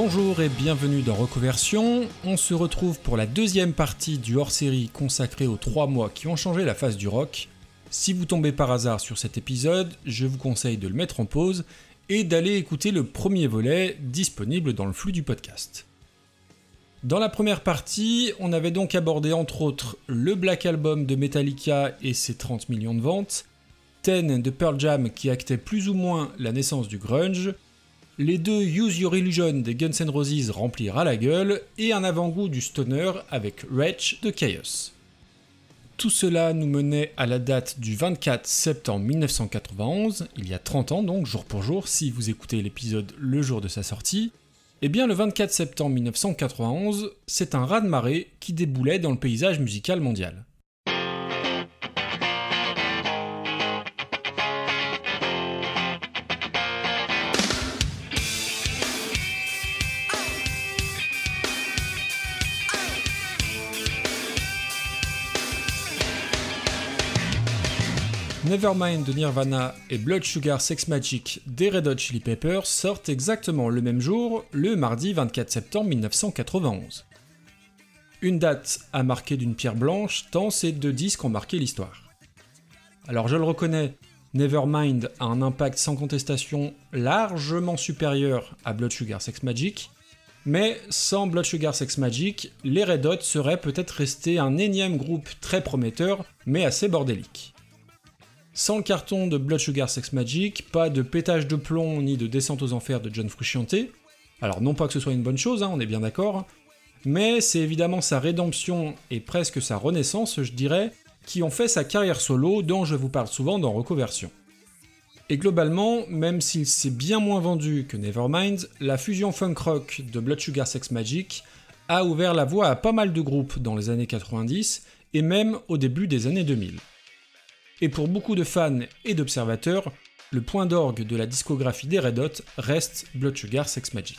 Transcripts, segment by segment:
Bonjour et bienvenue dans Reconversion. On se retrouve pour la deuxième partie du hors-série consacrée aux trois mois qui ont changé la face du rock. Si vous tombez par hasard sur cet épisode, je vous conseille de le mettre en pause et d'aller écouter le premier volet disponible dans le flux du podcast. Dans la première partie, on avait donc abordé entre autres le Black Album de Metallica et ses 30 millions de ventes, Ten de Pearl Jam qui actait plus ou moins la naissance du grunge, les deux Use Your Illusion des Guns N' Roses remplirent à la gueule, et un avant-goût du stoner avec Wretch de Chaos. Tout cela nous menait à la date du 24 septembre 1991, il y a 30 ans donc, jour pour jour, si vous écoutez l'épisode le jour de sa sortie. Eh bien, le 24 septembre 1991, c'est un raz-de-marée qui déboulait dans le paysage musical mondial. Nevermind de Nirvana et Blood Sugar Sex Magic des Red Hot Chili Peppers sortent exactement le même jour, le mardi 24 septembre 1991. Une date à marquer d'une pierre blanche, tant ces deux disques ont marqué l'histoire. Alors je le reconnais, Nevermind a un impact sans contestation largement supérieur à Blood Sugar Sex Magic, mais sans Blood Sugar Sex Magic, les Red Hot seraient peut-être restés un énième groupe très prometteur, mais assez bordélique. Sans le carton de Blood Sugar Sex Magic, pas de pétage de plomb ni de descente aux enfers de John Frusciante. Alors non pas que ce soit une bonne chose, hein, on est bien d'accord, mais c'est évidemment sa rédemption et presque sa renaissance, je dirais, qui ont fait sa carrière solo dont je vous parle souvent dans Reconversion. Et globalement, même s'il s'est bien moins vendu que Nevermind, la fusion funk rock de Blood Sugar Sex Magic a ouvert la voie à pas mal de groupes dans les années 90 et même au début des années 2000. Et pour beaucoup de fans et d'observateurs, le point d'orgue de la discographie des Red Hot reste Blood Sugar Sex Magic.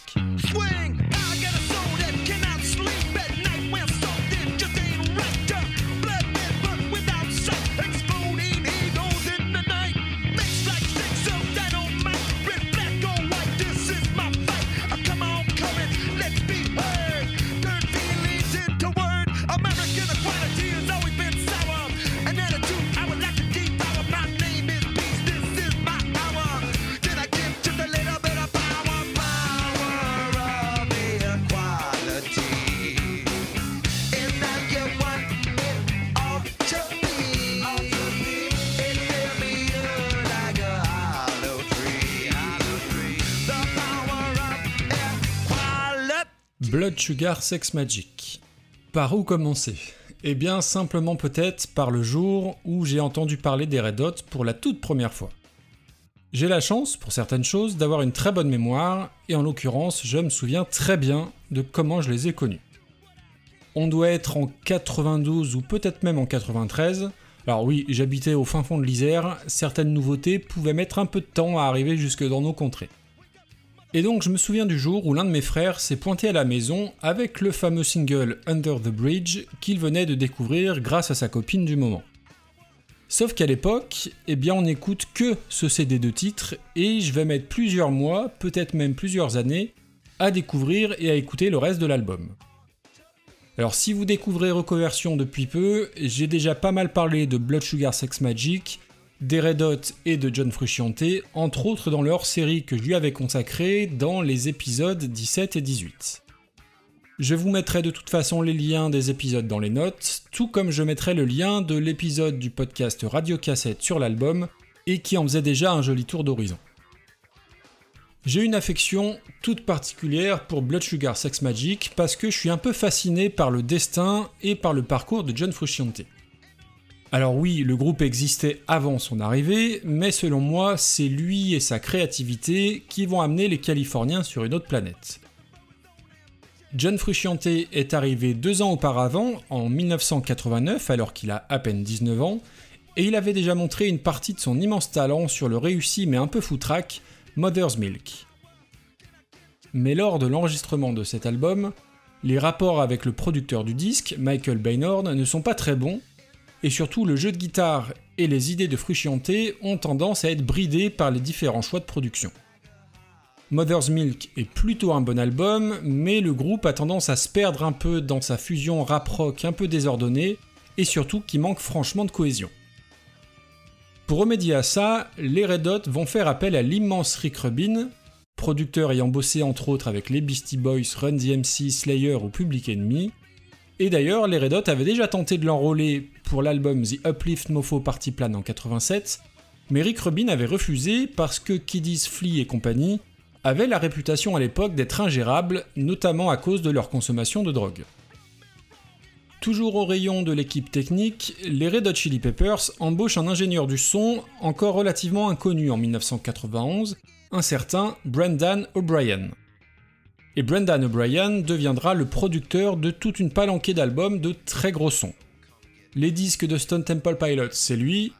Blood Sugar Sex Magic. Par où commencer? Eh bien simplement peut-être par le jour où j'ai entendu parler des Red Hot pour la toute première fois. J'ai la chance, pour certaines choses, d'avoir une très bonne mémoire, et en l'occurrence, je me souviens très bien de comment je les ai connus. On doit être en 92 ou peut-être même en 93. Alors oui, j'habitais au fin fond de l'Isère, certaines nouveautés pouvaient mettre un peu de temps à arriver jusque dans nos contrées. Et donc je me souviens du jour où l'un de mes frères s'est pointé à la maison avec le fameux single Under the Bridge qu'il venait de découvrir grâce à sa copine du moment. Sauf qu'à l'époque, eh bien on n'écoute que ce CD de titre et je vais mettre plusieurs mois, peut-être même plusieurs années, à découvrir et à écouter le reste de l'album. Alors si vous découvrez Reconversion depuis peu, j'ai déjà pas mal parlé de Blood Sugar Sex Magic, des Red et de John Frusciante, entre autres dans leur série que je lui avais consacrée dans les épisodes 17 et 18. Je vous mettrai de toute façon les liens des épisodes dans les notes, tout comme je mettrai le lien de l'épisode du podcast Radio Cassette sur l'album, et qui en faisait déjà un joli tour d'horizon. J'ai une affection toute particulière pour Blood Sugar Sex Magic parce que je suis un peu fasciné par le destin et par le parcours de John Frusciante. Alors oui, le groupe existait avant son arrivée, mais selon moi, c'est lui et sa créativité qui vont amener les Californiens sur une autre planète. John Frusciante est arrivé deux ans auparavant, en 1989, alors qu'il a à peine 19 ans, et il avait déjà montré une partie de son immense talent sur le réussi mais un peu foutraque Mother's Milk. Mais lors de l'enregistrement de cet album, les rapports avec le producteur du disque, Michael Baynord, ne sont pas très bons, et surtout le jeu de guitare et les idées de Frusciante ont tendance à être bridés par les différents choix de production. Mother's Milk est plutôt un bon album, mais le groupe a tendance à se perdre un peu dans sa fusion rap-rock un peu désordonnée, et surtout qui manque franchement de cohésion. Pour remédier à ça, les Red Hot vont faire appel à l'immense Rick Rubin, producteur ayant bossé entre autres avec les Beastie Boys, Run DMC, Slayer ou Public Enemy. Et d'ailleurs, les Red Hot avaient déjà tenté de l'enrôler pour l'album The Uplift Mofo Party Plan en 87, mais Rick Rubin avait refusé parce que Kiddies Flea et compagnie avaient la réputation à l'époque d'être ingérables, notamment à cause de leur consommation de drogue. Toujours au rayon de l'équipe technique, les Red Hot Chili Peppers embauchent un ingénieur du son encore relativement inconnu en 1991, un certain Brendan O'Brien. Et Brendan O'Brien deviendra le producteur de toute une palanquée d'albums de très gros sons. Les disques de Stone Temple Pilots, c'est lui,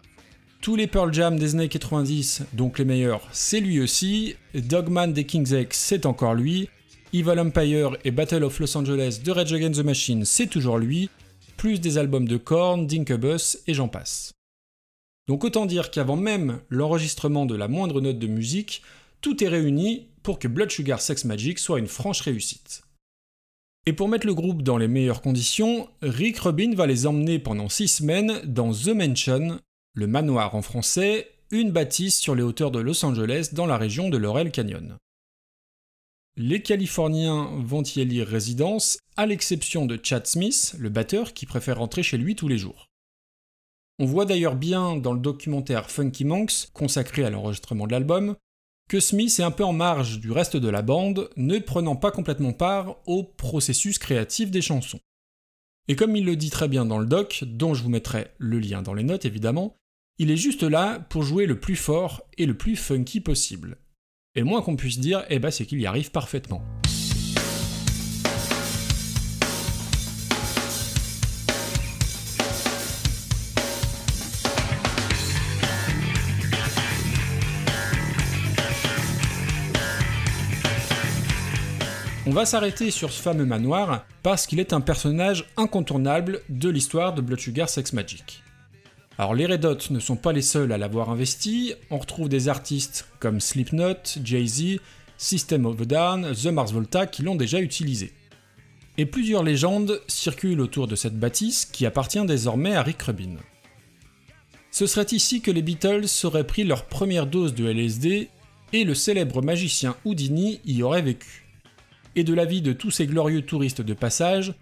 tous les Pearl Jam des années 90, donc les meilleurs, c'est lui aussi. Dogman des King's X, c'est encore lui. Evil Empire et Battle of Los Angeles de Rage Against the Machine, c'est toujours lui. Plus des albums de Korn, Dinkebus et j'en passe. Donc autant dire qu'avant même l'enregistrement de la moindre note de musique, tout est réuni pour que Blood Sugar Sex Magic soit une franche réussite. Et pour mettre le groupe dans les meilleures conditions, Rick Rubin va les emmener pendant 6 semaines dans The Mansion, le manoir en français, une bâtisse sur les hauteurs de Los Angeles dans la région de Laurel Canyon. Les Californiens vont y élire résidence, à l'exception de Chad Smith, le batteur qui préfère rentrer chez lui tous les jours. On voit d'ailleurs bien dans le documentaire Funky Monks, consacré à l'enregistrement de l'album, que Smith est un peu en marge du reste de la bande, ne prenant pas complètement part au processus créatif des chansons. Et comme il le dit très bien dans le doc, dont je vous mettrai le lien dans les notes évidemment, il est juste là pour jouer le plus fort et le plus funky possible. Et le moins qu'on puisse dire, eh ben, c'est qu'il y arrive parfaitement. On va s'arrêter sur ce fameux manoir parce qu'il est un personnage incontournable de l'histoire de Blood Sugar Sex Magic. Alors les Red Hot ne sont pas les seuls à l'avoir investi, on retrouve des artistes comme Slipknot, Jay-Z, System of a Down, The Mars Volta qui l'ont déjà utilisé. Et plusieurs légendes circulent autour de cette bâtisse qui appartient désormais à Rick Rubin. Ce serait ici que les Beatles auraient pris leur première dose de LSD et le célèbre magicien Houdini y aurait vécu. Et de l'avis de tous ces glorieux touristes de passage,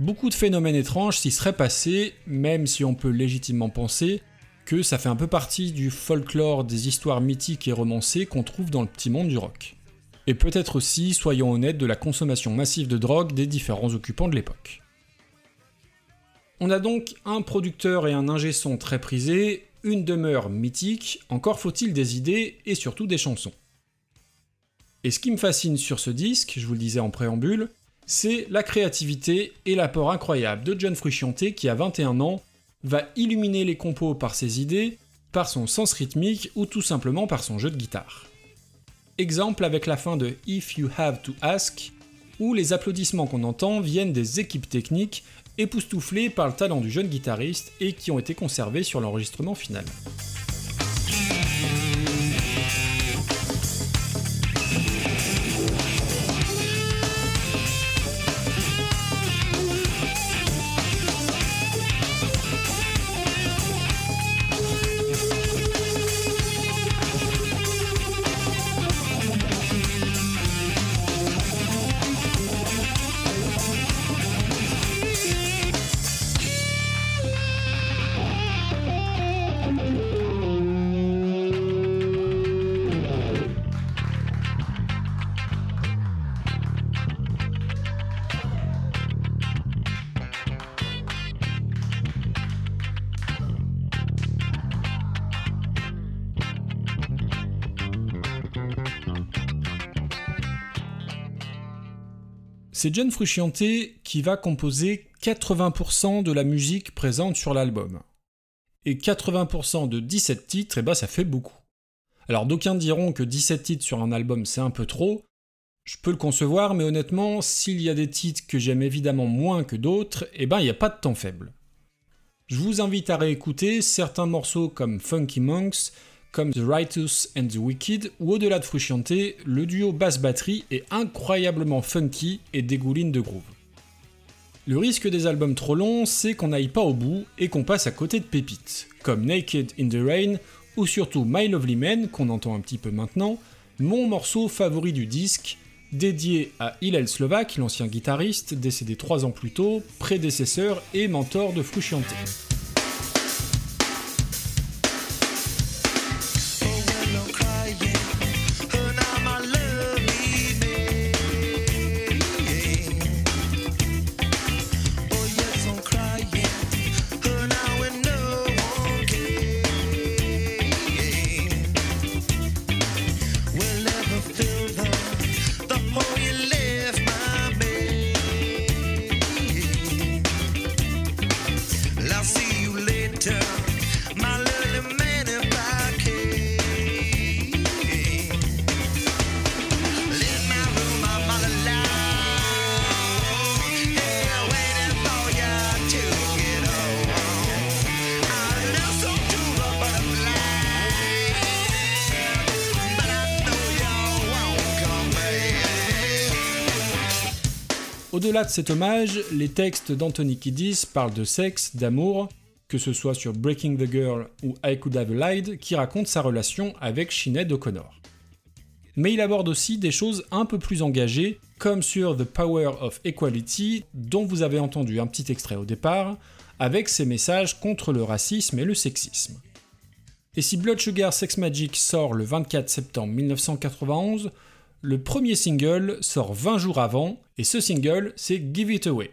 Beaucoup de phénomènes étranges s'y seraient passés, même si on peut légitimement penser que ça fait un peu partie du folklore des histoires mythiques et romancées qu'on trouve dans le petit monde du rock. Et peut-être aussi, soyons honnêtes, de la consommation massive de drogue des différents occupants de l'époque. On a donc un producteur et un ingé son très prisés, une demeure mythique, encore faut-il des idées et surtout des chansons. Et ce qui me fascine sur ce disque, je vous le disais en préambule, c'est la créativité et l'apport incroyable de John Frusciante qui, à 21 ans, va illuminer les compos par ses idées, par son sens rythmique ou tout simplement par son jeu de guitare. Exemple avec la fin de If You Have to Ask, où les applaudissements qu'on entend viennent des équipes techniques époustouflées par le talent du jeune guitariste et qui ont été conservés sur l'enregistrement final. C'est John Frusciante qui va composer 80% de la musique présente sur l'album. Et 80% de 17 titres, eh ben ça fait beaucoup. Alors d'aucuns diront que 17 titres sur un album c'est un peu trop. Je peux le concevoir, mais honnêtement, s'il y a des titres que j'aime évidemment moins que d'autres, eh ben il n'y a pas de temps faible. Je vous invite à réécouter certains morceaux comme Funky Monks, comme The Righteous and the Wicked, ou au-delà de Frusciante, le duo basse-batterie est incroyablement funky et dégouline de groove. Le risque des albums trop longs, c'est qu'on n'aille pas au bout et qu'on passe à côté de pépites, comme Naked in the Rain ou surtout My Lovely Man, qu'on entend un petit peu maintenant, mon morceau favori du disque, dédié à Hillel Slovak, l'ancien guitariste, décédé trois ans plus tôt, prédécesseur et mentor de Frusciante. De cet hommage, les textes d'Anthony Kiddis parlent de sexe, d'amour, que ce soit sur Breaking the Girl ou I Could Have Lied, qui raconte sa relation avec Sinead O'Connor. Mais il aborde aussi des choses un peu plus engagées, comme sur The Power of Equality, dont vous avez entendu un petit extrait au départ, avec ses messages contre le racisme et le sexisme. Et si Blood Sugar Sex Magic sort le 24 septembre 1991, le premier single sort 20 jours avant, et ce single, c'est Give It Away.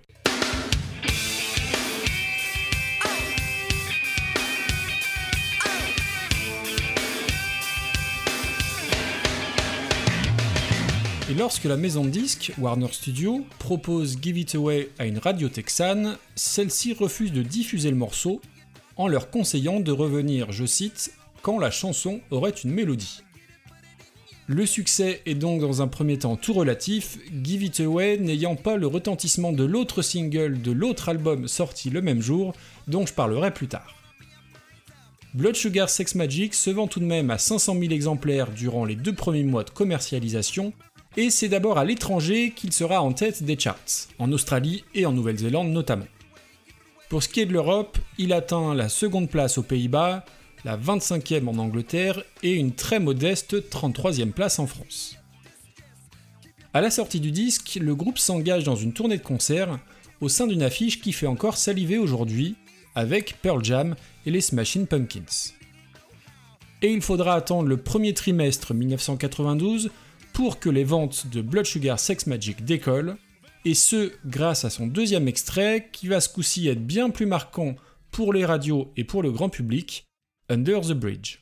Et lorsque la maison de disques, Warner Studio, propose Give It Away à une radio texane, celle-ci refuse de diffuser le morceau en leur conseillant de revenir, je cite, quand la chanson aurait une mélodie. Le succès est donc dans un premier temps tout relatif, Give It Away n'ayant pas le retentissement de l'autre single de l'autre album sorti le même jour, dont je parlerai plus tard. Blood Sugar Sex Magic se vend tout de même à 500 000 exemplaires durant les deux premiers mois de commercialisation, et c'est d'abord à l'étranger qu'il sera en tête des charts, en Australie et en Nouvelle-Zélande notamment. Pour ce qui est de l'Europe, il atteint la seconde place aux Pays-Bas, la 25e en Angleterre et une très modeste 33e place en France. À la sortie du disque, le groupe s'engage dans une tournée de concerts au sein d'une affiche qui fait encore saliver aujourd'hui avec Pearl Jam et les Smashing Pumpkins. Et il faudra attendre le premier trimestre 1992 pour que les ventes de Blood Sugar Sex Magic décollent, et ce grâce à son deuxième extrait qui va ce coup-ci être bien plus marquant pour les radios et pour le grand public, Under the Bridge.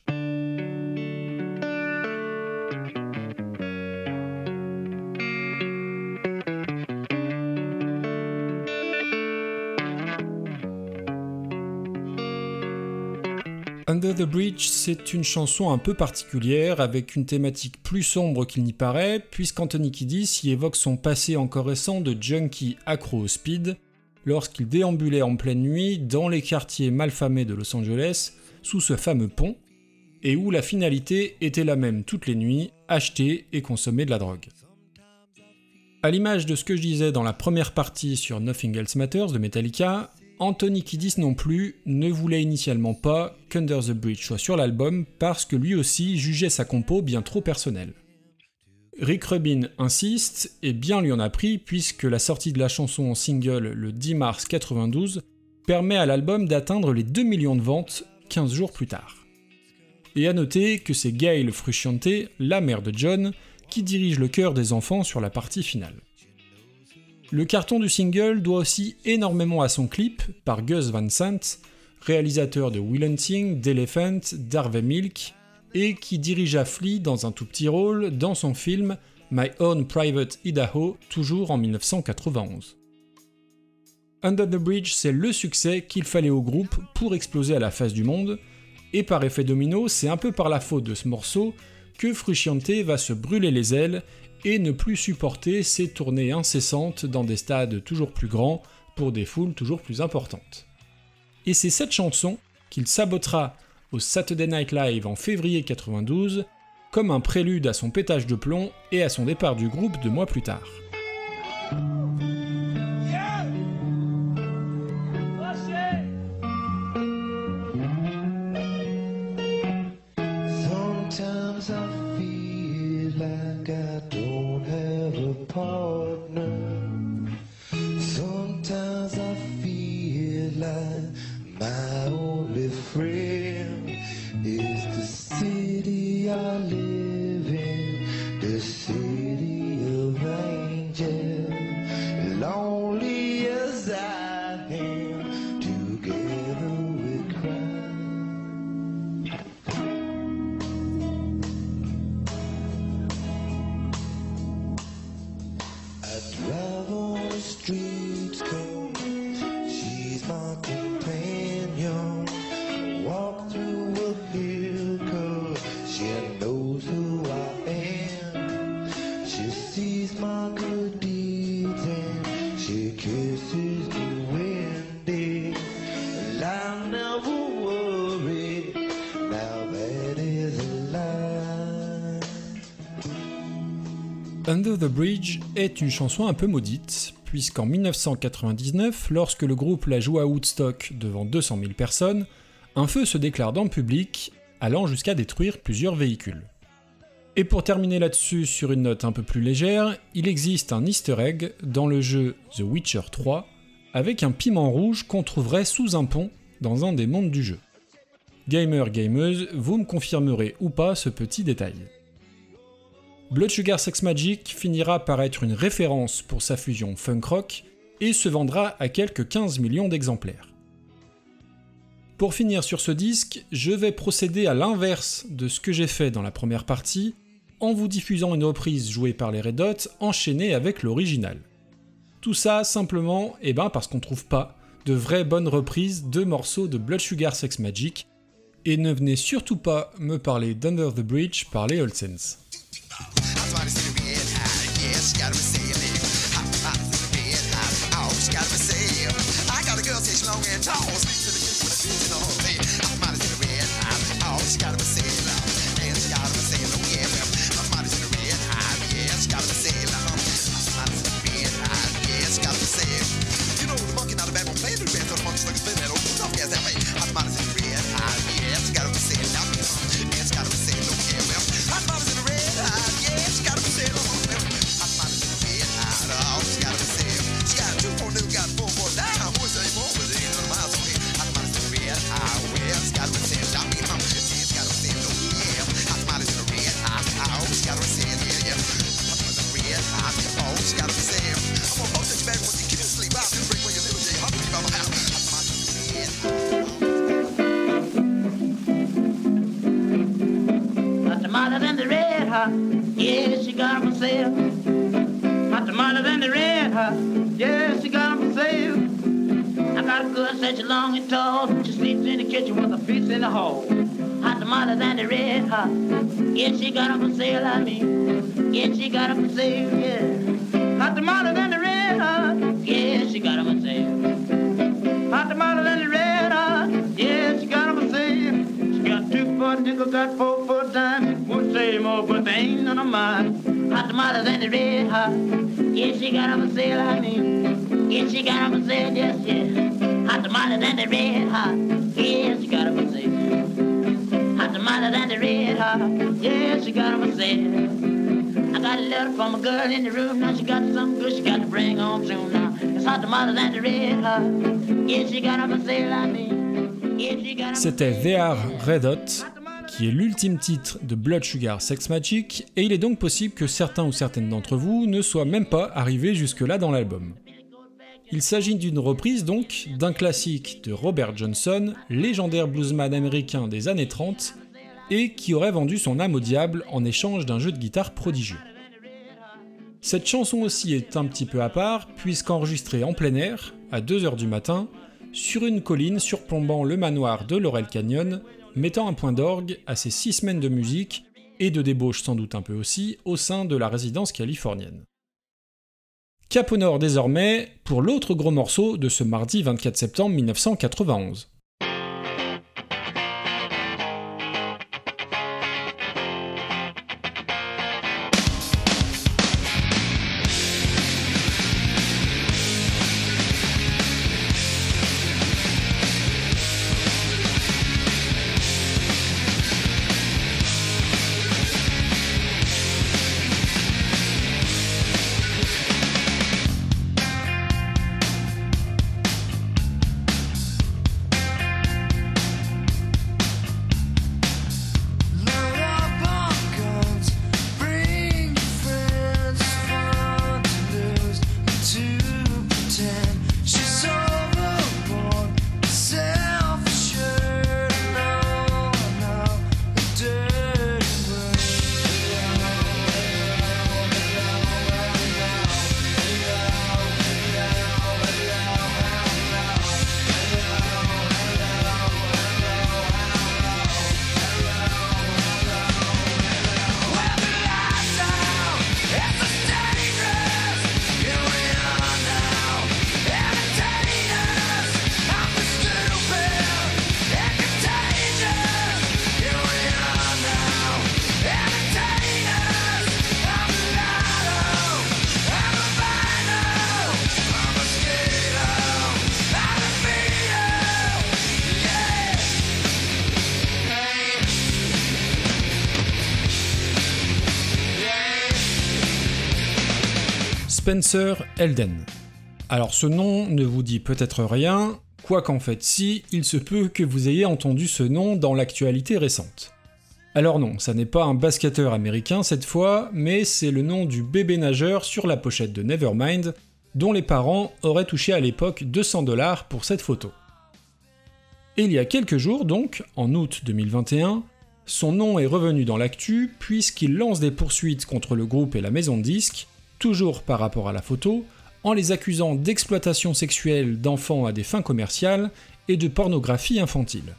Under the Bridge, c'est une chanson un peu particulière, avec une thématique plus sombre qu'il n'y paraît, puisqu'Anthony Kiddis y évoque son passé encore récent de junkie accro au speed, lorsqu'il déambulait en pleine nuit dans les quartiers malfamés de Los Angeles, sous ce fameux pont, et où la finalité était la même toutes les nuits, acheter et consommer de la drogue. À l'image de ce que je disais dans la première partie sur Nothing Else Matters de Metallica, Anthony Kiddis non plus ne voulait initialement pas qu'Under the Bridge soit sur l'album parce que lui aussi jugeait sa compo bien trop personnelle. Rick Rubin insiste, et bien lui en a pris puisque la sortie de la chanson en single le 10 mars 92 permet à l'album d'atteindre les 2 millions de ventes 15 jours plus tard. Et à noter que c'est Gail Frusciante, la mère de John, qui dirige le cœur des enfants sur la partie finale. Le carton du single doit aussi énormément à son clip par Gus Van Sant, réalisateur de Will Hunting, d'Elephant, d'Harvey Milk, et qui dirigea Flea dans un tout petit rôle dans son film My Own Private Idaho, toujours en 1991. Under the Bridge, c'est le succès qu'il fallait au groupe pour exploser à la face du monde, et par effet domino, c'est un peu par la faute de ce morceau que Frusciante va se brûler les ailes et ne plus supporter ses tournées incessantes dans des stades toujours plus grands pour des foules toujours plus importantes. Et c'est cette chanson qu'il sabotera au Saturday Night Live en février 92, comme un prélude à son pétage de plomb et à son départ du groupe deux mois plus tard. Oh. Under the Bridge est une chanson un peu maudite, puisqu'en 1999, lorsque le groupe la joue à Woodstock devant 200 000 personnes, un feu se déclare dans le public, allant jusqu'à détruire plusieurs véhicules. Et pour terminer là-dessus sur une note un peu plus légère, il existe un easter egg dans le jeu The Witcher 3, avec un piment rouge qu'on trouverait sous un pont dans un des mondes du jeu. Gamer, gameuse, vous me confirmerez ou pas ce petit détail. Blood Sugar Sex Magic finira par être une référence pour sa fusion funk rock et se vendra à quelques 15 millions d'exemplaires. Pour finir sur ce disque, je vais procéder à l'inverse de ce que j'ai fait dans la première partie, en vous diffusant une reprise jouée par les Red Hot enchaînée avec l'original. Tout ça simplement eh ben parce qu'on trouve pas de vraies bonnes reprises de morceaux de Blood Sugar Sex Magic, et ne venez surtout pas me parler d'Under the Bridge par les Olsens. God's mighty city we had high. Yeah, she got him Yeah, she got them for sale, I mean. Yeah, she got them for sale, yeah. Hot tamales and the red hot. Yeah, she got them for sale. Hot tamales and the red hot. Yeah, she got them for sale. She got two for nickel, got four for dime. Won't say more, but they ain't none of mine. Hot tamales and the red hot. Yeah, she got them for sale, I mean. Yeah, she got them for sale, yes, yeah. Hot tamales and the red letter from a girl in the room. Now she got something good she got to bring home soon now. It's hot tamales and the red hot. Yes, you got them say like me. C'était VR Red Hot, qui est l'ultime titre de Blood Sugar Sex Magic, et il est donc possible que certains ou certaines d'entre vous ne soient même pas arrivés jusque-là dans l'album. Il s'agit d'une reprise donc d'un classique de Robert Johnson, légendaire bluesman américain des années 30, et qui aurait vendu son âme au diable en échange d'un jeu de guitare prodigieux. Cette chanson aussi est un petit peu à part, puisqu'enregistrée en plein air, à 2h du matin, sur une colline surplombant le manoir de Laurel Canyon, mettant un point d'orgue à ces six semaines de musique, et de débauche sans doute un peu aussi, au sein de la résidence californienne. Cap au nord désormais pour l'autre gros morceau de ce mardi 24 septembre 1991. Spencer Elden. Alors ce nom ne vous dit peut-être rien, quoi qu'en fait si, il se peut que vous ayez entendu ce nom dans l'actualité récente. Alors non, ça n'est pas un basketteur américain cette fois, mais c'est le nom du bébé nageur sur la pochette de Nevermind, dont les parents auraient touché à l'époque 200 dollars pour cette photo. Et il y a quelques jours donc, en août 2021, son nom est revenu dans l'actu puisqu'il lance des poursuites contre le groupe et la maison de disques, toujours par rapport à la photo, en les accusant d'exploitation sexuelle d'enfants à des fins commerciales et de pornographie infantile.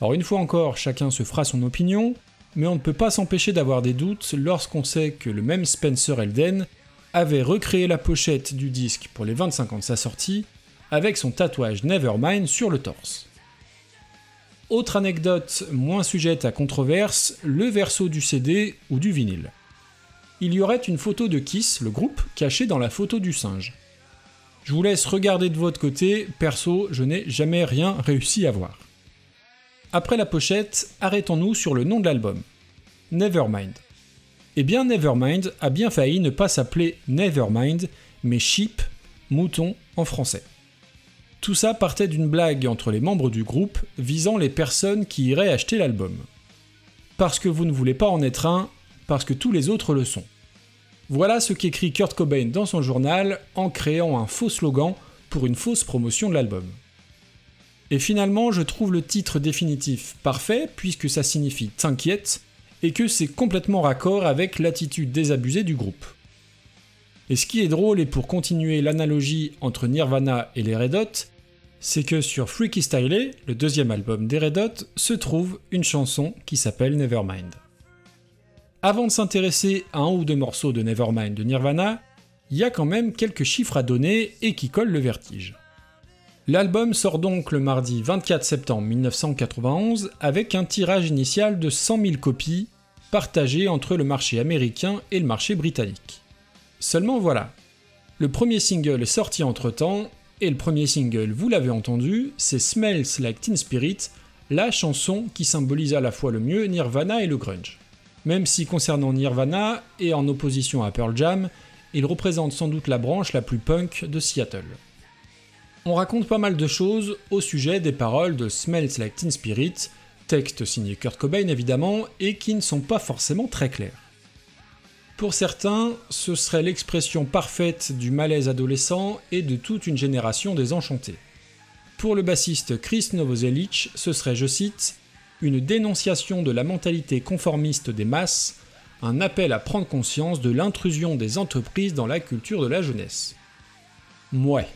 Alors une fois encore, chacun se fera son opinion, mais on ne peut pas s'empêcher d'avoir des doutes lorsqu'on sait que le même Spencer Elden avait recréé la pochette du disque pour les 25 ans de sa sortie, avec son tatouage Nevermind sur le torse. Autre anecdote moins sujette à controverse, le verso du CD ou du vinyle. Il y aurait une photo de Kiss, le groupe, cachée dans la photo du singe. Je vous laisse regarder de votre côté, perso, je n'ai jamais rien réussi à voir. Après la pochette, arrêtons-nous sur le nom de l'album. Nevermind. Eh bien, Nevermind a bien failli ne pas s'appeler Nevermind, mais Sheep, mouton en français. Tout ça partait d'une blague entre les membres du groupe visant les personnes qui iraient acheter l'album. Parce que vous ne voulez pas en être un, parce que tous les autres le sont. Voilà ce qu'écrit Kurt Cobain dans son journal en créant un faux slogan pour une fausse promotion de l'album. Et finalement, je trouve le titre définitif parfait, puisque ça signifie T'inquiète, et que c'est complètement raccord avec l'attitude désabusée du groupe. Et ce qui est drôle, et pour continuer l'analogie entre Nirvana et les Red Hot, c'est que sur Freaky Style, le deuxième album des Red Hot, se trouve une chanson qui s'appelle Nevermind. Avant de s'intéresser à un ou deux morceaux de Nevermind de Nirvana, il y a quand même quelques chiffres à donner et qui collent le vertige. L'album sort donc le mardi 24 septembre 1991 avec un tirage initial de 100 000 copies partagées entre le marché américain et le marché britannique. Seulement voilà, le premier single est sorti entre temps, et le premier single, vous l'avez entendu, c'est Smells Like Teen Spirit, la chanson qui symbolise à la fois le mieux Nirvana et le grunge. Même si concernant Nirvana, et en opposition à Pearl Jam, il représente sans doute la branche la plus punk de Seattle on raconte pas mal de choses au sujet des paroles de Smells Like Teen Spirit, texte signé Kurt Cobain évidemment, et qui ne sont pas forcément très clairs. Pour certains, ce serait l'expression parfaite du malaise adolescent et de toute une génération désenchantée. Pour le bassiste Chris Novoselic, ce serait, je cite, une dénonciation de la mentalité conformiste des masses, un appel à prendre conscience de l'intrusion des entreprises dans la culture de la jeunesse. Mouais.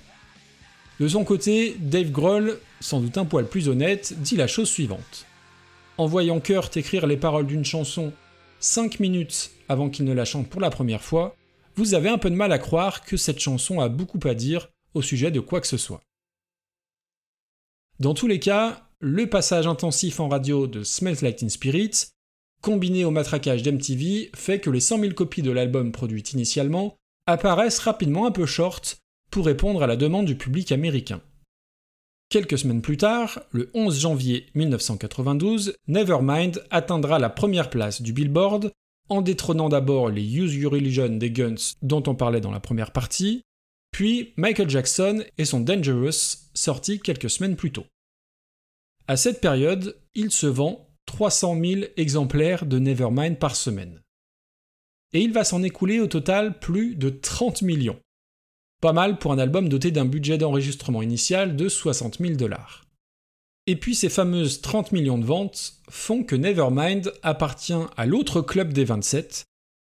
De son côté, Dave Grohl, sans doute un poil plus honnête, dit la chose suivante. En voyant Kurt écrire les paroles d'une chanson 5 minutes avant qu'il ne la chante pour la première fois, vous avez un peu de mal à croire que cette chanson a beaucoup à dire au sujet de quoi que ce soit. Dans tous les cas, le passage intensif en radio de Smells Like Teen Spirit, combiné au matraquage d'MTV, fait que les 100 000 copies de l'album produites initialement apparaissent rapidement un peu short pour répondre à la demande du public américain. Quelques semaines plus tard, le 11 janvier 1992, Nevermind atteindra la première place du Billboard en détrônant d'abord les Use Your Religion des Guns dont on parlait dans la première partie, puis Michael Jackson et son Dangerous sorti quelques semaines plus tôt. À cette période, il se vend 300 000 exemplaires de Nevermind par semaine. Et il va s'en écouler au total plus de 30 millions. Pas mal pour un album doté d'un budget d'enregistrement initial de 60 000 dollars. Et puis ces fameuses 30 millions de ventes font que Nevermind appartient à l'autre club des 27,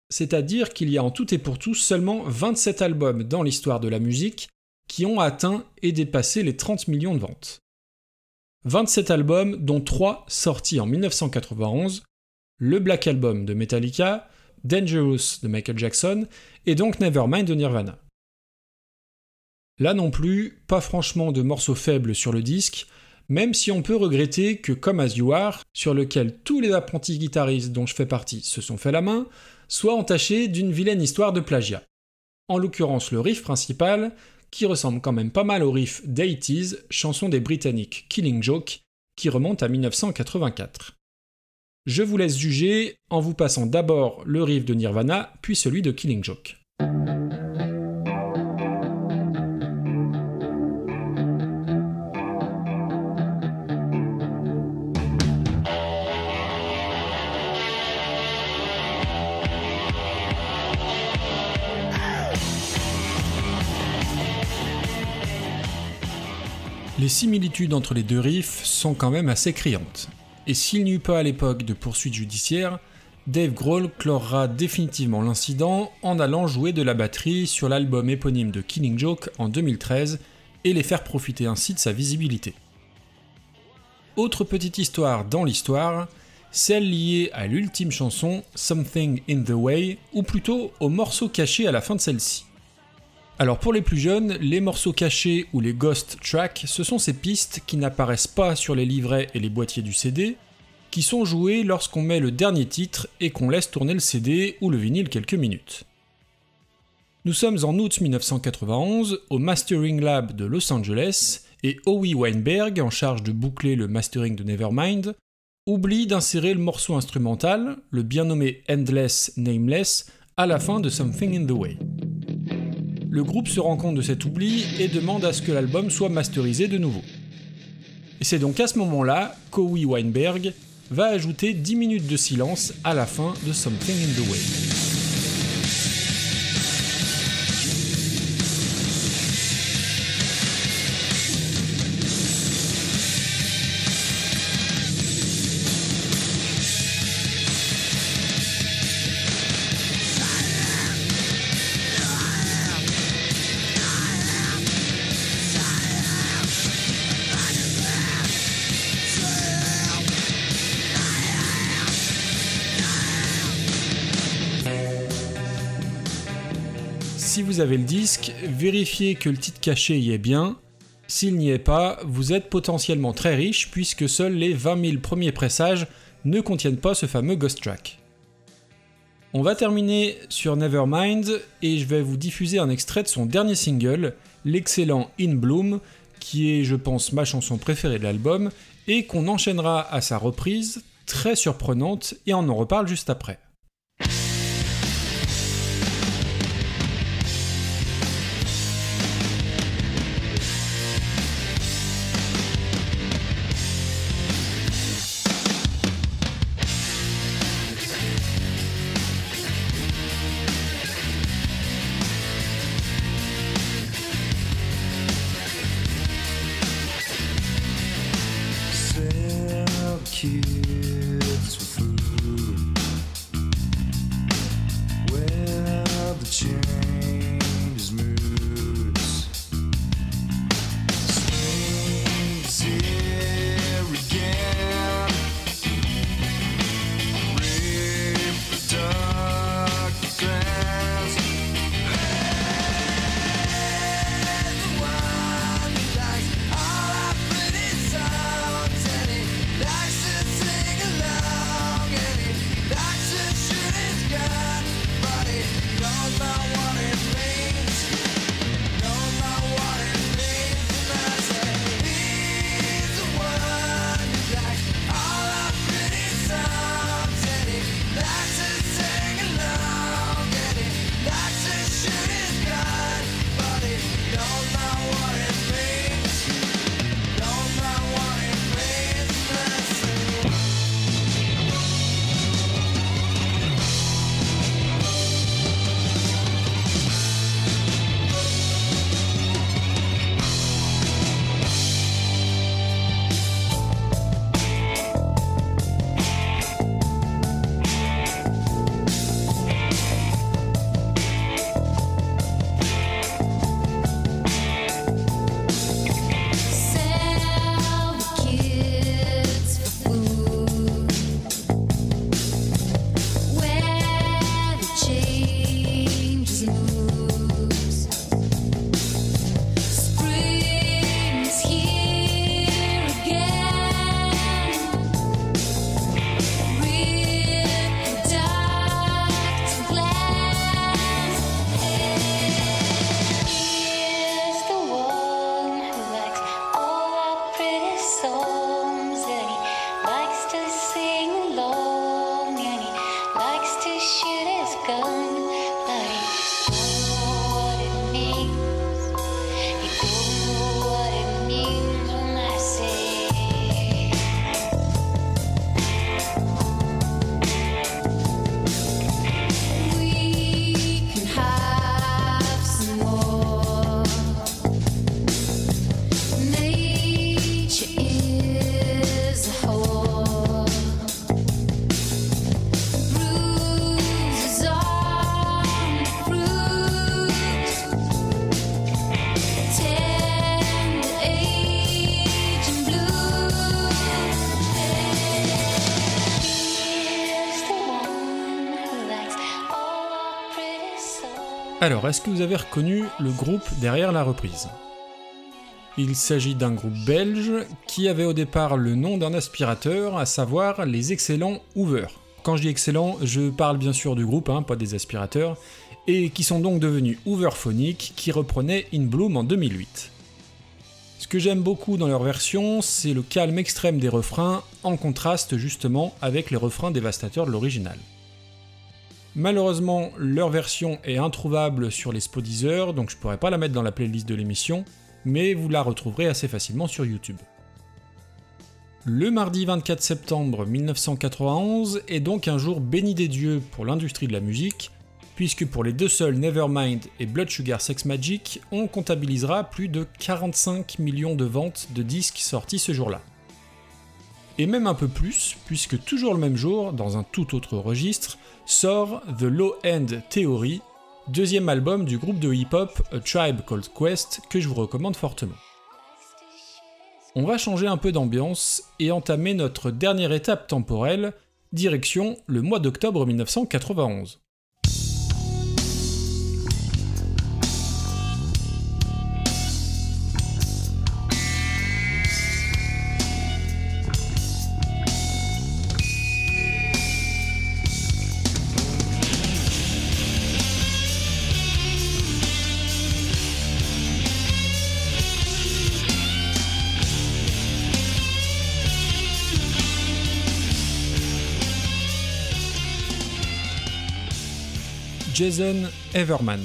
c'est-à-dire qu'il y a en tout et pour tout seulement 27 albums dans l'histoire de la musique qui ont atteint et dépassé les 30 millions de ventes. 27 albums dont 3 sortis en 1991, le Black Album de Metallica, Dangerous de Michael Jackson et donc Nevermind de Nirvana. Là non plus, pas franchement de morceaux faibles sur le disque, même si on peut regretter que Comme As You Are, sur lequel tous les apprentis guitaristes dont je fais partie se sont fait la main, soit entaché d'une vilaine histoire de plagiat. En l'occurrence le riff principal, qui ressemble quand même pas mal au riff d'Eighties, chanson des Britanniques Killing Joke, qui remonte à 1984. Je vous laisse juger en vous passant d'abord le riff de Nirvana, puis celui de Killing Joke. Similitudes entre les deux riffs sont quand même assez criantes. Et s'il n'y eut pas à l'époque de poursuites judiciaires, Dave Grohl clorera définitivement l'incident en allant jouer de la batterie sur l'album éponyme de Killing Joke en 2013 et les faire profiter ainsi de sa visibilité. Autre petite histoire dans l'histoire, celle liée à l'ultime chanson Something in the Way, ou plutôt au morceau caché à la fin de celle-ci. Alors pour les plus jeunes, les morceaux cachés ou les ghost tracks, ce sont ces pistes qui n'apparaissent pas sur les livrets et les boîtiers du CD, qui sont jouées lorsqu'on met le dernier titre et qu'on laisse tourner le CD ou le vinyle quelques minutes. Nous sommes en août 1991 au Mastering Lab de Los Angeles et Howie Weinberg, en charge de boucler le mastering de Nevermind, oublie d'insérer le morceau instrumental, le bien nommé Endless Nameless, à la fin de Something in the Way. Le groupe se rend compte de cet oubli et demande à ce que l'album soit masterisé de nouveau. Et c'est donc à ce moment-là qu'Howie Weinberg va ajouter 10 minutes de silence à la fin de Something in the Way. Avez le disque, vérifiez que le titre caché y est bien. S'il n'y est pas, vous êtes potentiellement très riche puisque seuls les 20 000 premiers pressages ne contiennent pas ce fameux Ghost Track. On va terminer sur Nevermind et je vais vous diffuser un extrait de son dernier single, l'excellent In Bloom, qui est je pense ma chanson préférée de l'album et qu'on enchaînera à sa reprise, très surprenante, et on en reparle juste après. Alors, est-ce que vous avez reconnu le groupe derrière la reprise? Il s'agit d'un groupe belge qui avait au départ le nom d'un aspirateur, à savoir les excellents Hoover. Quand je dis excellent, je parle bien sûr du groupe, hein, pas des aspirateurs, et qui sont donc devenus Hooverphonic, qui reprenait In Bloom en 2008. Ce que j'aime beaucoup dans leur version, c'est le calme extrême des refrains, en contraste justement avec les refrains dévastateurs de l'original. Malheureusement, leur version est introuvable sur les Spodeezer, donc je pourrais pas la mettre dans la playlist de l'émission, mais vous la retrouverez assez facilement sur YouTube. Le mardi 24 septembre 1991 est donc un jour béni des dieux pour l'industrie de la musique, puisque pour les deux seuls Nevermind et Blood Sugar Sex Magic, on comptabilisera plus de 45 millions de ventes de disques sortis ce jour-là. Et même un peu plus, puisque toujours le même jour, dans un tout autre registre, sort The Low End Theory, deuxième album du groupe de hip-hop A Tribe Called Quest que je vous recommande fortement. On va changer un peu d'ambiance et entamer notre dernière étape temporelle, direction le mois d'octobre 1991. Jason Everman.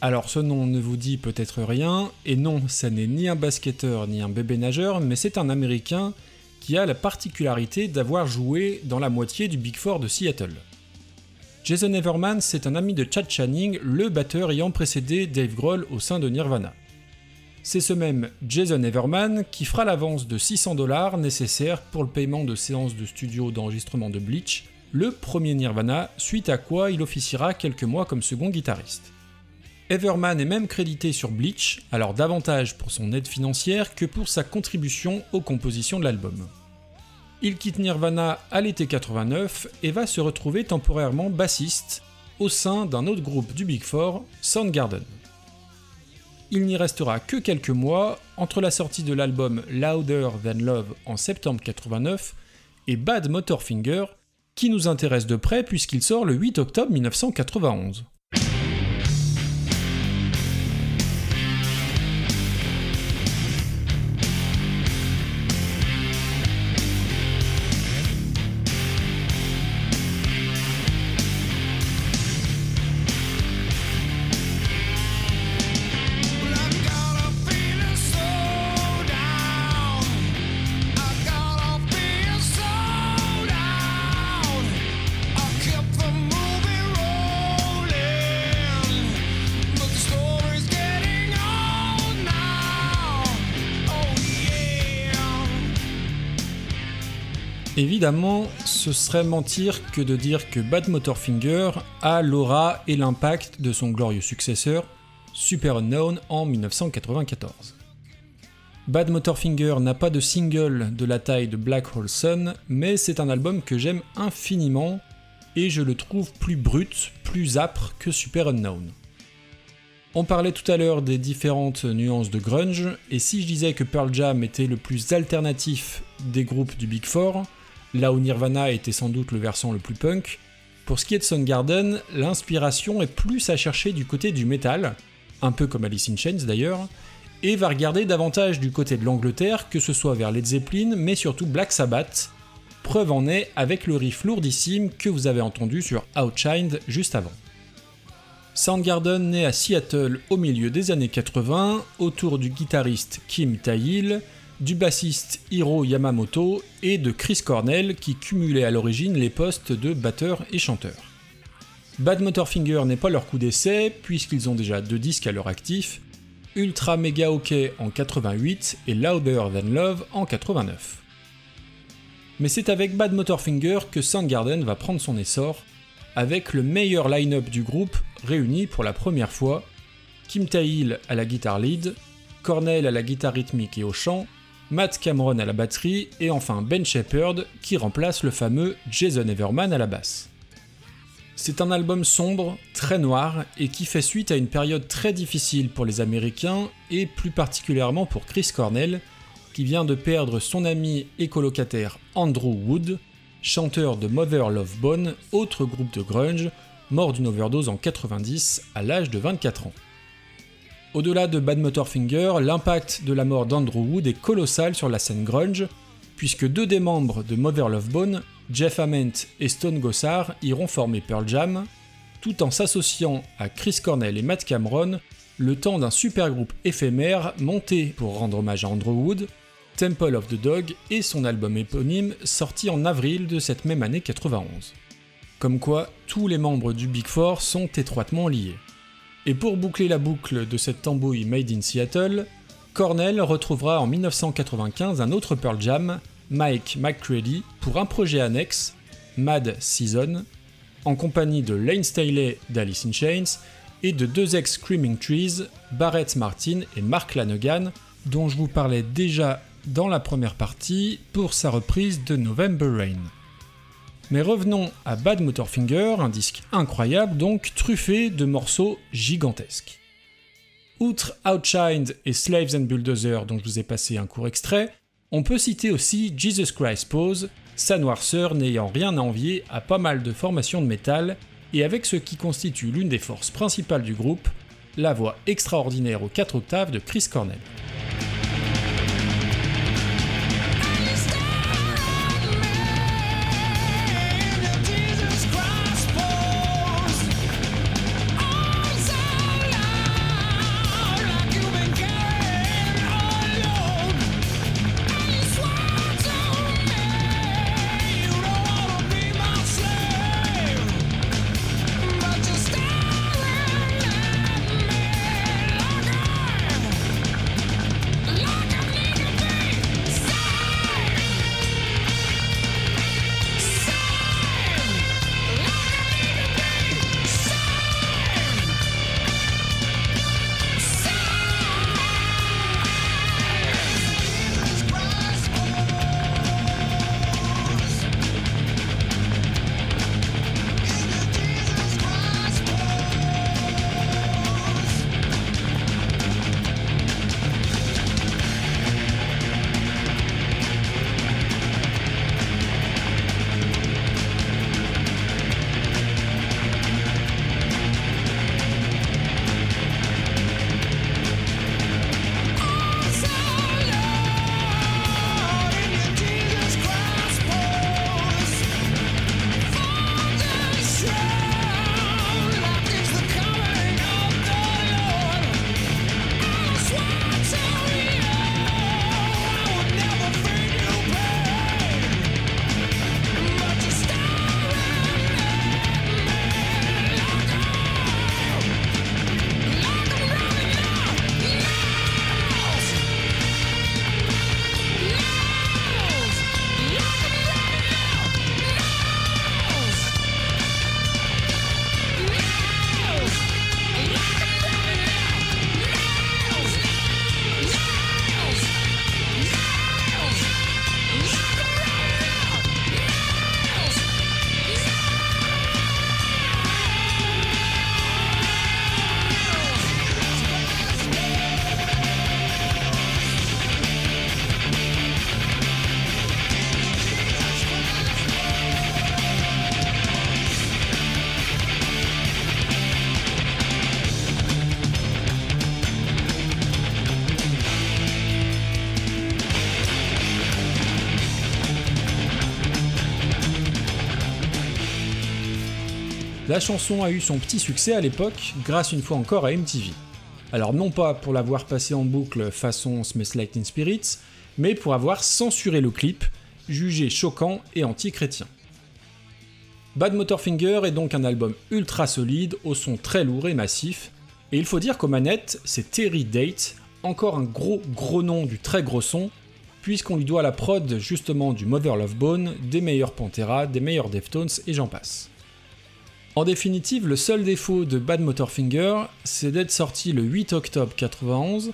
Alors ce nom ne vous dit peut-être rien, et non, ça n'est ni un basketteur ni un bébé nageur, mais c'est un Américain qui a la particularité d'avoir joué dans la moitié du Big Four de Seattle. Jason Everman, c'est un ami de Chad Channing, le batteur ayant précédé Dave Grohl au sein de Nirvana. C'est ce même Jason Everman qui fera l'avance de 600 dollars nécessaire pour le paiement de séances de studio d'enregistrement de Bleach le premier Nirvana, suite à quoi il officiera quelques mois comme second guitariste. Everman est même crédité sur Bleach, alors davantage pour son aide financière que pour sa contribution aux compositions de l'album. Il quitte Nirvana à l'été 89 et va se retrouver temporairement bassiste au sein d'un autre groupe du Big Four, Soundgarden. Il n'y restera que quelques mois entre la sortie de l'album Louder Than Love en septembre 89 et Bad Motorfinger qui nous intéresse de près puisqu'il sort le 8 octobre 1991. Évidemment, ce serait mentir que de dire que Bad Motorfinger a l'aura et l'impact de son glorieux successeur, Super Unknown en 1994. Bad Motorfinger n'a pas de single de la taille de Black Hole Sun, mais c'est un album que j'aime infiniment et je le trouve plus brut, plus âpre que Super Unknown. On parlait tout à l'heure des différentes nuances de grunge, et si je disais que Pearl Jam était le plus alternatif des groupes du Big Four, là où Nirvana était sans doute le versant le plus punk. Pour ce qui est de Soundgarden, l'inspiration est plus à chercher du côté du métal, un peu comme Alice in Chains d'ailleurs, et va regarder davantage du côté de l'Angleterre, que ce soit vers Led Zeppelin, mais surtout Black Sabbath. Preuve en est avec le riff lourdissime que vous avez entendu sur Outshined juste avant. Soundgarden naît à Seattle au milieu des années 80, autour du guitariste Kim Thayil, du bassiste Hiro Yamamoto et de Chris Cornell qui cumulait à l'origine les postes de batteur et chanteur. Bad Motorfinger n'est pas leur coup d'essai puisqu'ils ont déjà deux disques à leur actif, Ultra Mega OK en 88 et Louder Than Love en 89. Mais c'est avec Bad Motorfinger que Soundgarden va prendre son essor, avec le meilleur line-up du groupe réuni pour la première fois, Kim Tail à la guitare lead, Cornell à la guitare rythmique et au chant, Matt Cameron à la batterie et enfin Ben Shepard qui remplace le fameux Jason Everman à la basse. C'est un album sombre, très noir, et qui fait suite à une période très difficile pour les Américains, et plus particulièrement pour Chris Cornell, qui vient de perdre son ami et colocataire Andrew Wood, chanteur de Mother Love Bone, autre groupe de grunge, mort d'une overdose en 90 à l'âge de 24 ans. Au-delà de Bad Motorfinger, l'impact de la mort d'Andrew Wood est colossal sur la scène grunge, puisque deux des membres de Mother Love Bone Jeff Ament et Stone Gossard iront former Pearl Jam, tout en s'associant à Chris Cornell et Matt Cameron le temps d'un super groupe éphémère monté pour rendre hommage à Andrew Wood, Temple of the Dog et son album éponyme sorti en avril de cette même année 91. Comme quoi, tous les membres du Big Four sont étroitement liés. Et pour boucler la boucle de cette tambouille made in Seattle, Cornell retrouvera en 1995 un autre Pearl Jam Mike McCready pour un projet annexe, Mad Season, en compagnie de Lane Staley d'Alice in Chains et de deux ex-Screaming Trees, Barrett Martin et Mark Lanegan, dont je vous parlais déjà dans la première partie pour sa reprise de November Rain. Mais revenons à Bad Motorfinger, un disque incroyable donc truffé de morceaux gigantesques. Outre Outshined et Slaves and Bulldozers dont je vous ai passé un court extrait, on peut citer aussi Jesus Christ Pose, sa noirceur n'ayant rien à envier à pas mal de formations de métal, et avec ce qui constitue l'une des forces principales du groupe, la voix extraordinaire aux 4 octaves de Chris Cornell. La chanson a eu son petit succès à l'époque, grâce une fois encore à MTV. Alors non pas pour l'avoir passé en boucle façon Smells Like Teen Spirits, mais pour avoir censuré le clip, jugé choquant et anti-chrétien. Bad Motorfinger est donc un album ultra solide, au son très lourd et massif, et il faut dire qu'aux manettes, c'est Terry Date, encore un gros gros nom du très gros son, puisqu'on lui doit la prod justement du Mother Love Bone, des meilleurs Pantera, des meilleurs Deftones et j'en passe. En définitive, le seul défaut de Bad Motorfinger, c'est d'être sorti le 8 octobre 91,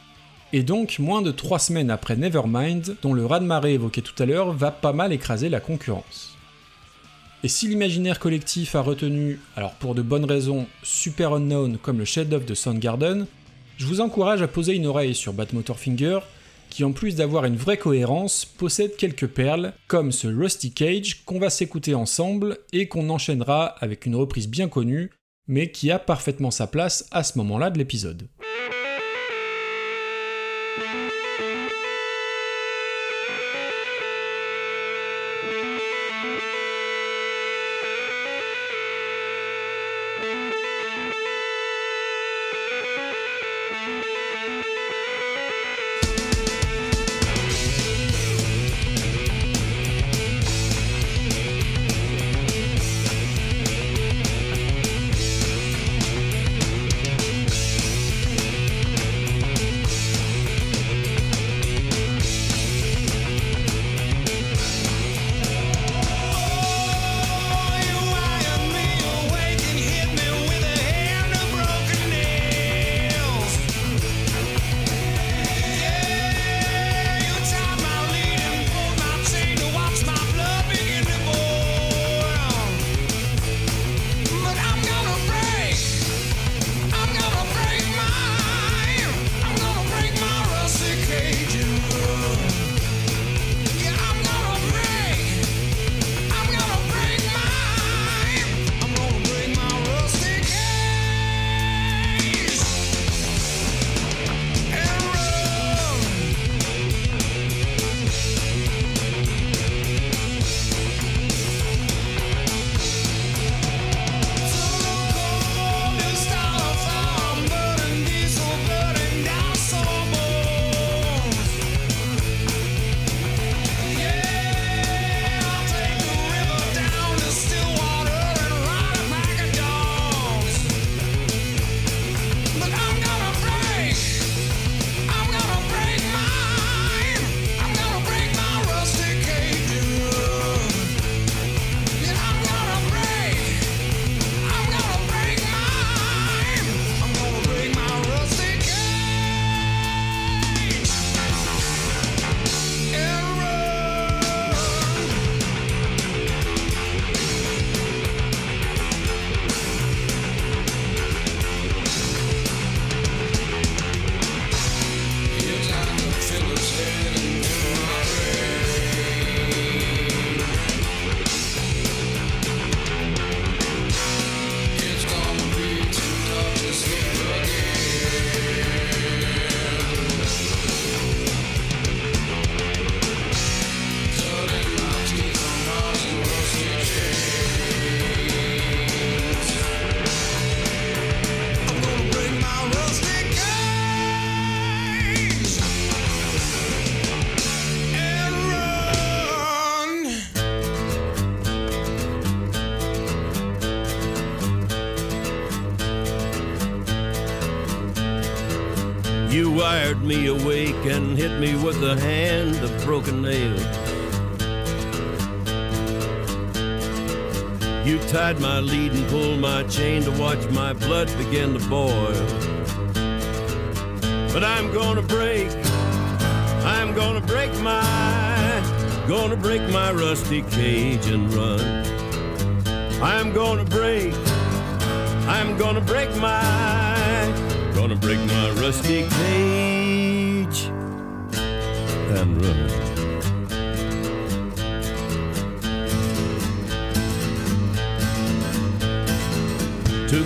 et donc moins de 3 semaines après Nevermind, dont le raz-de-marée évoqué tout à l'heure va pas mal écraser la concurrence. Et si l'imaginaire collectif a retenu, alors pour de bonnes raisons, Super Unknown comme le chef-d'œuvre de Soundgarden, je vous encourage à poser une oreille sur Batmotor Finger, qui en plus d'avoir une vraie cohérence, possède quelques perles, comme ce Rusty Cage qu'on va s'écouter ensemble et qu'on enchaînera avec une reprise bien connue, mais qui a parfaitement sa place à ce moment-là de l'épisode. Begin to boil. But I'm gonna break, I'm gonna break my, gonna break my rusty cage and run. I'm gonna break, I'm gonna break my, gonna break my rusty cage and run.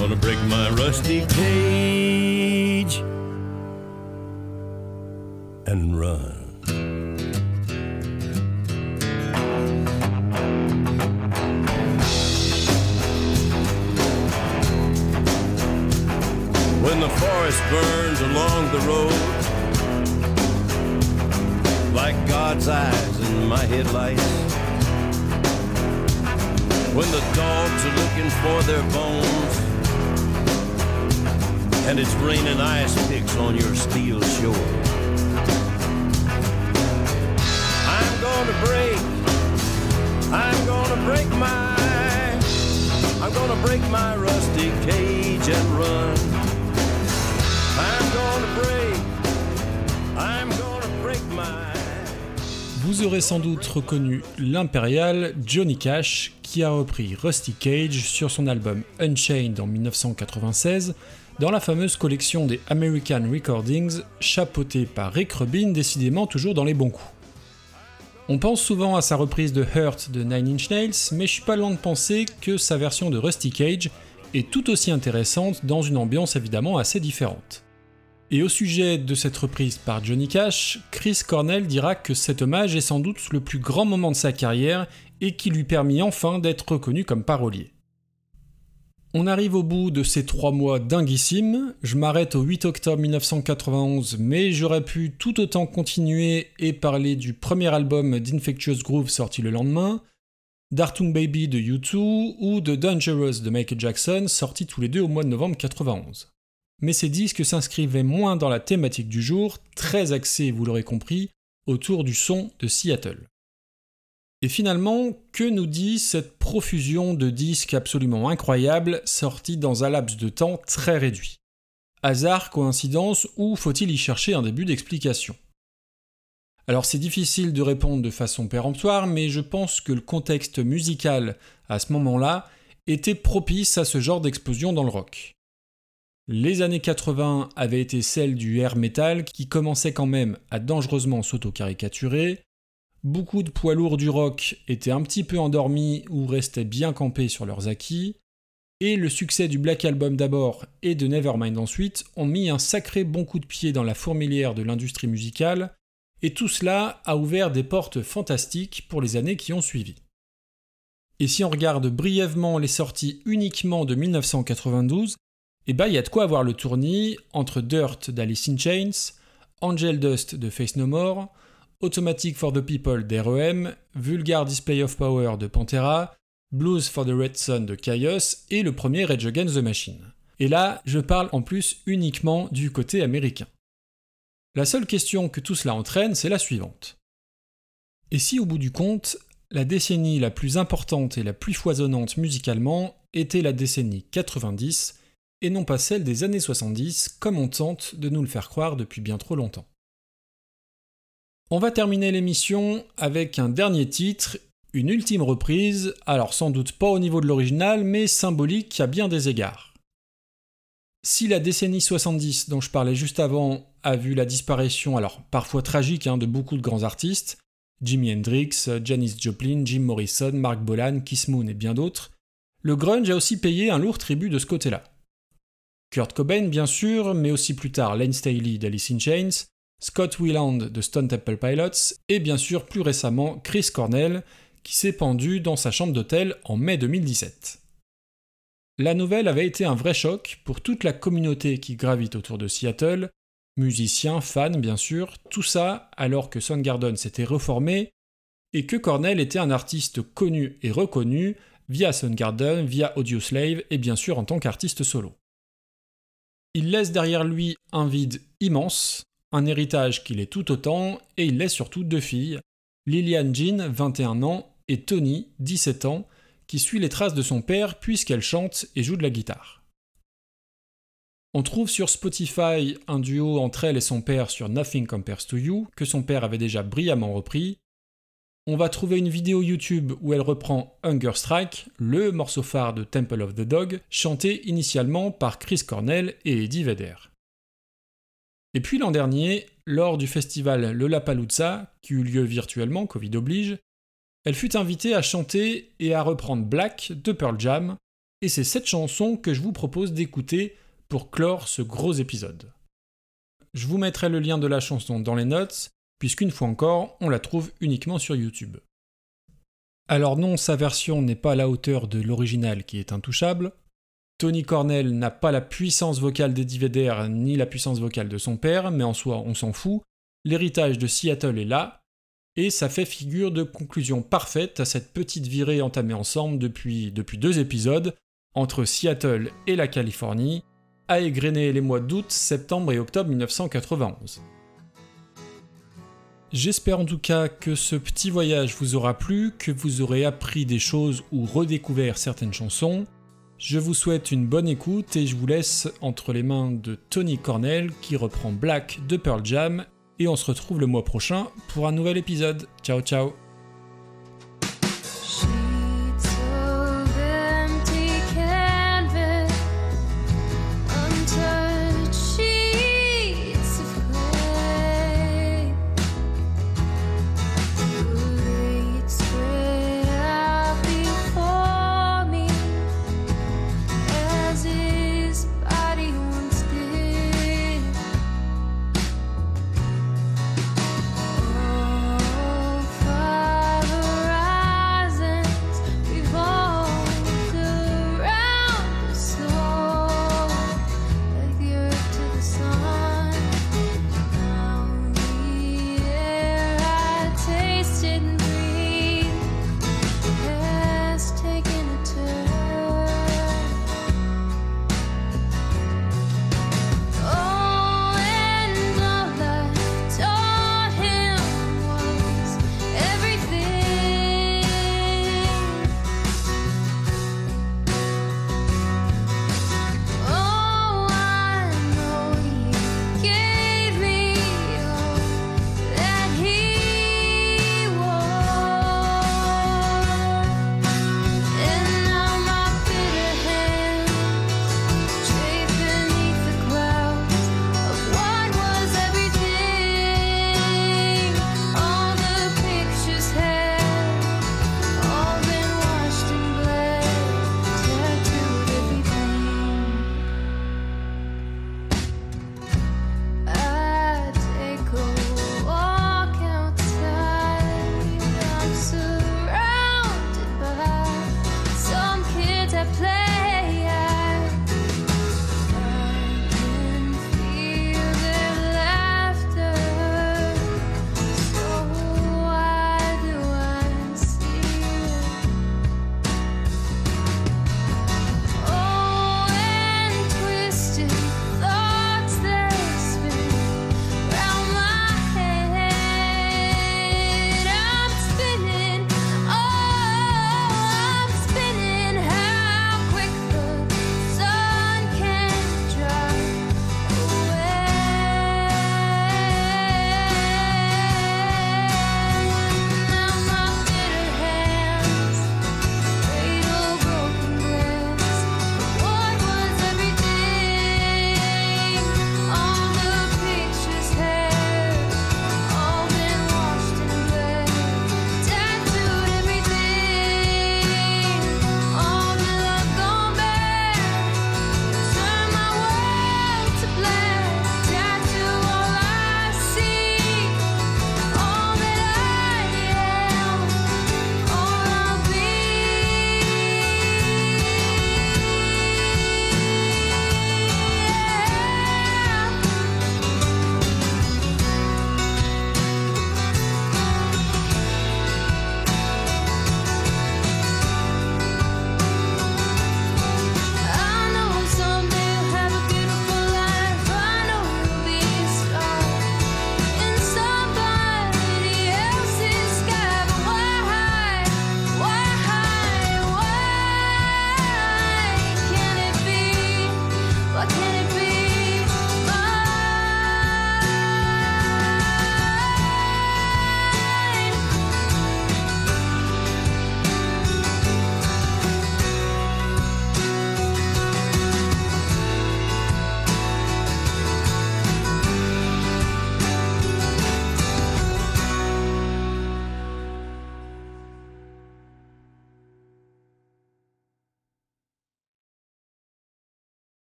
gonna break my rusty cage and run. When the forest burns along the road like God's eyes in my headlights. when the dogs are looking for their bones. And it's raining ice picks on your steel shore. I'm gonna break, I'm gonna break my, I'm gonna break my rusty cage and run. I'm gonna break, I'm gonna break my. Vous aurez sans doute reconnu l'impérial Johnny Cash qui a repris Rusty Cage sur son album Unchained en 1996 dans la fameuse collection des American Recordings chapeautée par Rick Rubin décidément toujours dans les bons coups. On pense souvent à sa reprise de Hurt de Nine Inch Nails, mais je suis pas loin de penser que sa version de Rusty Cage est tout aussi intéressante dans une ambiance évidemment assez différente. Et au sujet de cette reprise par Johnny Cash, Chris Cornell dira que cet hommage est sans doute le plus grand moment de sa carrière et qui lui permit enfin d'être reconnu comme parolier. On arrive au bout de ces trois mois dinguissimes, je m'arrête au 8 octobre 1991, mais j'aurais pu tout autant continuer et parler du premier album d'Infectious Groove sorti le lendemain, d'Artung Baby de U2 ou de Dangerous de Michael Jackson sorti tous les deux au mois de novembre 91 mais ces disques s'inscrivaient moins dans la thématique du jour, très axés, vous l'aurez compris, autour du son de Seattle. Et finalement, que nous dit cette profusion de disques absolument incroyables sortis dans un laps de temps très réduit? Hasard, coïncidence ou faut-il y chercher un début d'explication? Alors c'est difficile de répondre de façon péremptoire, mais je pense que le contexte musical à ce moment-là était propice à ce genre d'explosion dans le rock. Les années 80 avaient été celles du air metal qui commençait quand même à dangereusement s'auto-caricaturer. Beaucoup de poids lourds du rock étaient un petit peu endormis ou restaient bien campés sur leurs acquis. Et le succès du Black Album d'abord et de Nevermind ensuite ont mis un sacré bon coup de pied dans la fourmilière de l'industrie musicale, et tout cela a ouvert des portes fantastiques pour les années qui ont suivi. Et si on regarde brièvement les sorties uniquement de 1992, et bah il y a de quoi avoir le tournis entre Dirt d'Alice in Chains, Angel Dust de Face No More, Automatic for the People d'REM, Vulgar Display of Power de Pantera, Blues for the Red Sun de Chaos et le premier Rage Against the Machine. Et là, je parle en plus uniquement du côté américain. La seule question que tout cela entraîne, c'est la suivante. Et si au bout du compte, la décennie la plus importante et la plus foisonnante musicalement était la décennie 90, et non pas celle des années 70 comme on tente de nous le faire croire depuis bien trop longtemps. On va terminer l'émission avec un dernier titre, une ultime reprise, alors sans doute pas au niveau de l'original, mais symbolique à bien des égards. Si la décennie 70 dont je parlais juste avant a vu la disparition, alors parfois tragique, hein, de beaucoup de grands artistes, Jimi Hendrix, Janis Joplin, Jim Morrison, Mark Bolan, Kiss Moon et bien d'autres, le grunge a aussi payé un lourd tribut de ce côté-là. Kurt Cobain bien sûr, mais aussi plus tard Lane Staley d'Alice in Chains, Scott Weiland de Stone Temple Pilots, et bien sûr plus récemment Chris Cornell, qui s'est pendu dans sa chambre d'hôtel en mai 2017. La nouvelle avait été un vrai choc pour toute la communauté qui gravite autour de Seattle, musiciens, fans bien sûr, tout ça alors que Soundgarden s'était reformé et que Cornell était un artiste connu et reconnu via Soundgarden, via Audioslave et bien sûr en tant qu'artiste solo. Il laisse derrière lui un vide immense, un héritage qu'il est tout autant, et il laisse surtout deux filles, Lillian Jean, 21 ans, et Tony, 17 ans, qui suit les traces de son père puisqu'elle chante et joue de la guitare. On trouve sur Spotify un duo entre elle et son père sur Nothing Compares to You, que son père avait déjà brillamment repris, on va trouver une vidéo YouTube où elle reprend Hunger Strike, le morceau phare de Temple of the Dog, chanté initialement par Chris Cornell et Eddie Vedder. Et puis l'an dernier, lors du festival Lollapalooza, qui eut lieu virtuellement, Covid oblige, elle fut invitée à chanter et à reprendre Black de Pearl Jam, et c'est cette chanson que je vous propose d'écouter pour clore ce gros épisode. Je vous mettrai le lien de la chanson dans les notes, puisqu'une fois encore, on la trouve uniquement sur YouTube. Alors non, sa version n'est pas à la hauteur de l'original qui est intouchable. Tony Cornell n'a pas la puissance vocale d'Eddie Vedder ni la puissance vocale de son père, mais en soi, on s'en fout. L'héritage de Seattle est là, Et ça fait figure de conclusion parfaite à cette petite virée entamée ensemble depuis, depuis deux épisodes, entre Seattle et la Californie, à égrener les mois d'août, septembre et octobre 1991. J'espère en tout cas que ce petit voyage vous aura plu, que vous aurez appris des choses ou redécouvert certaines chansons. Je vous souhaite une bonne écoute et je vous laisse entre les mains de Tony Cornell qui reprend Black de Pearl Jam et on se retrouve le mois prochain pour un nouvel épisode. Ciao ciao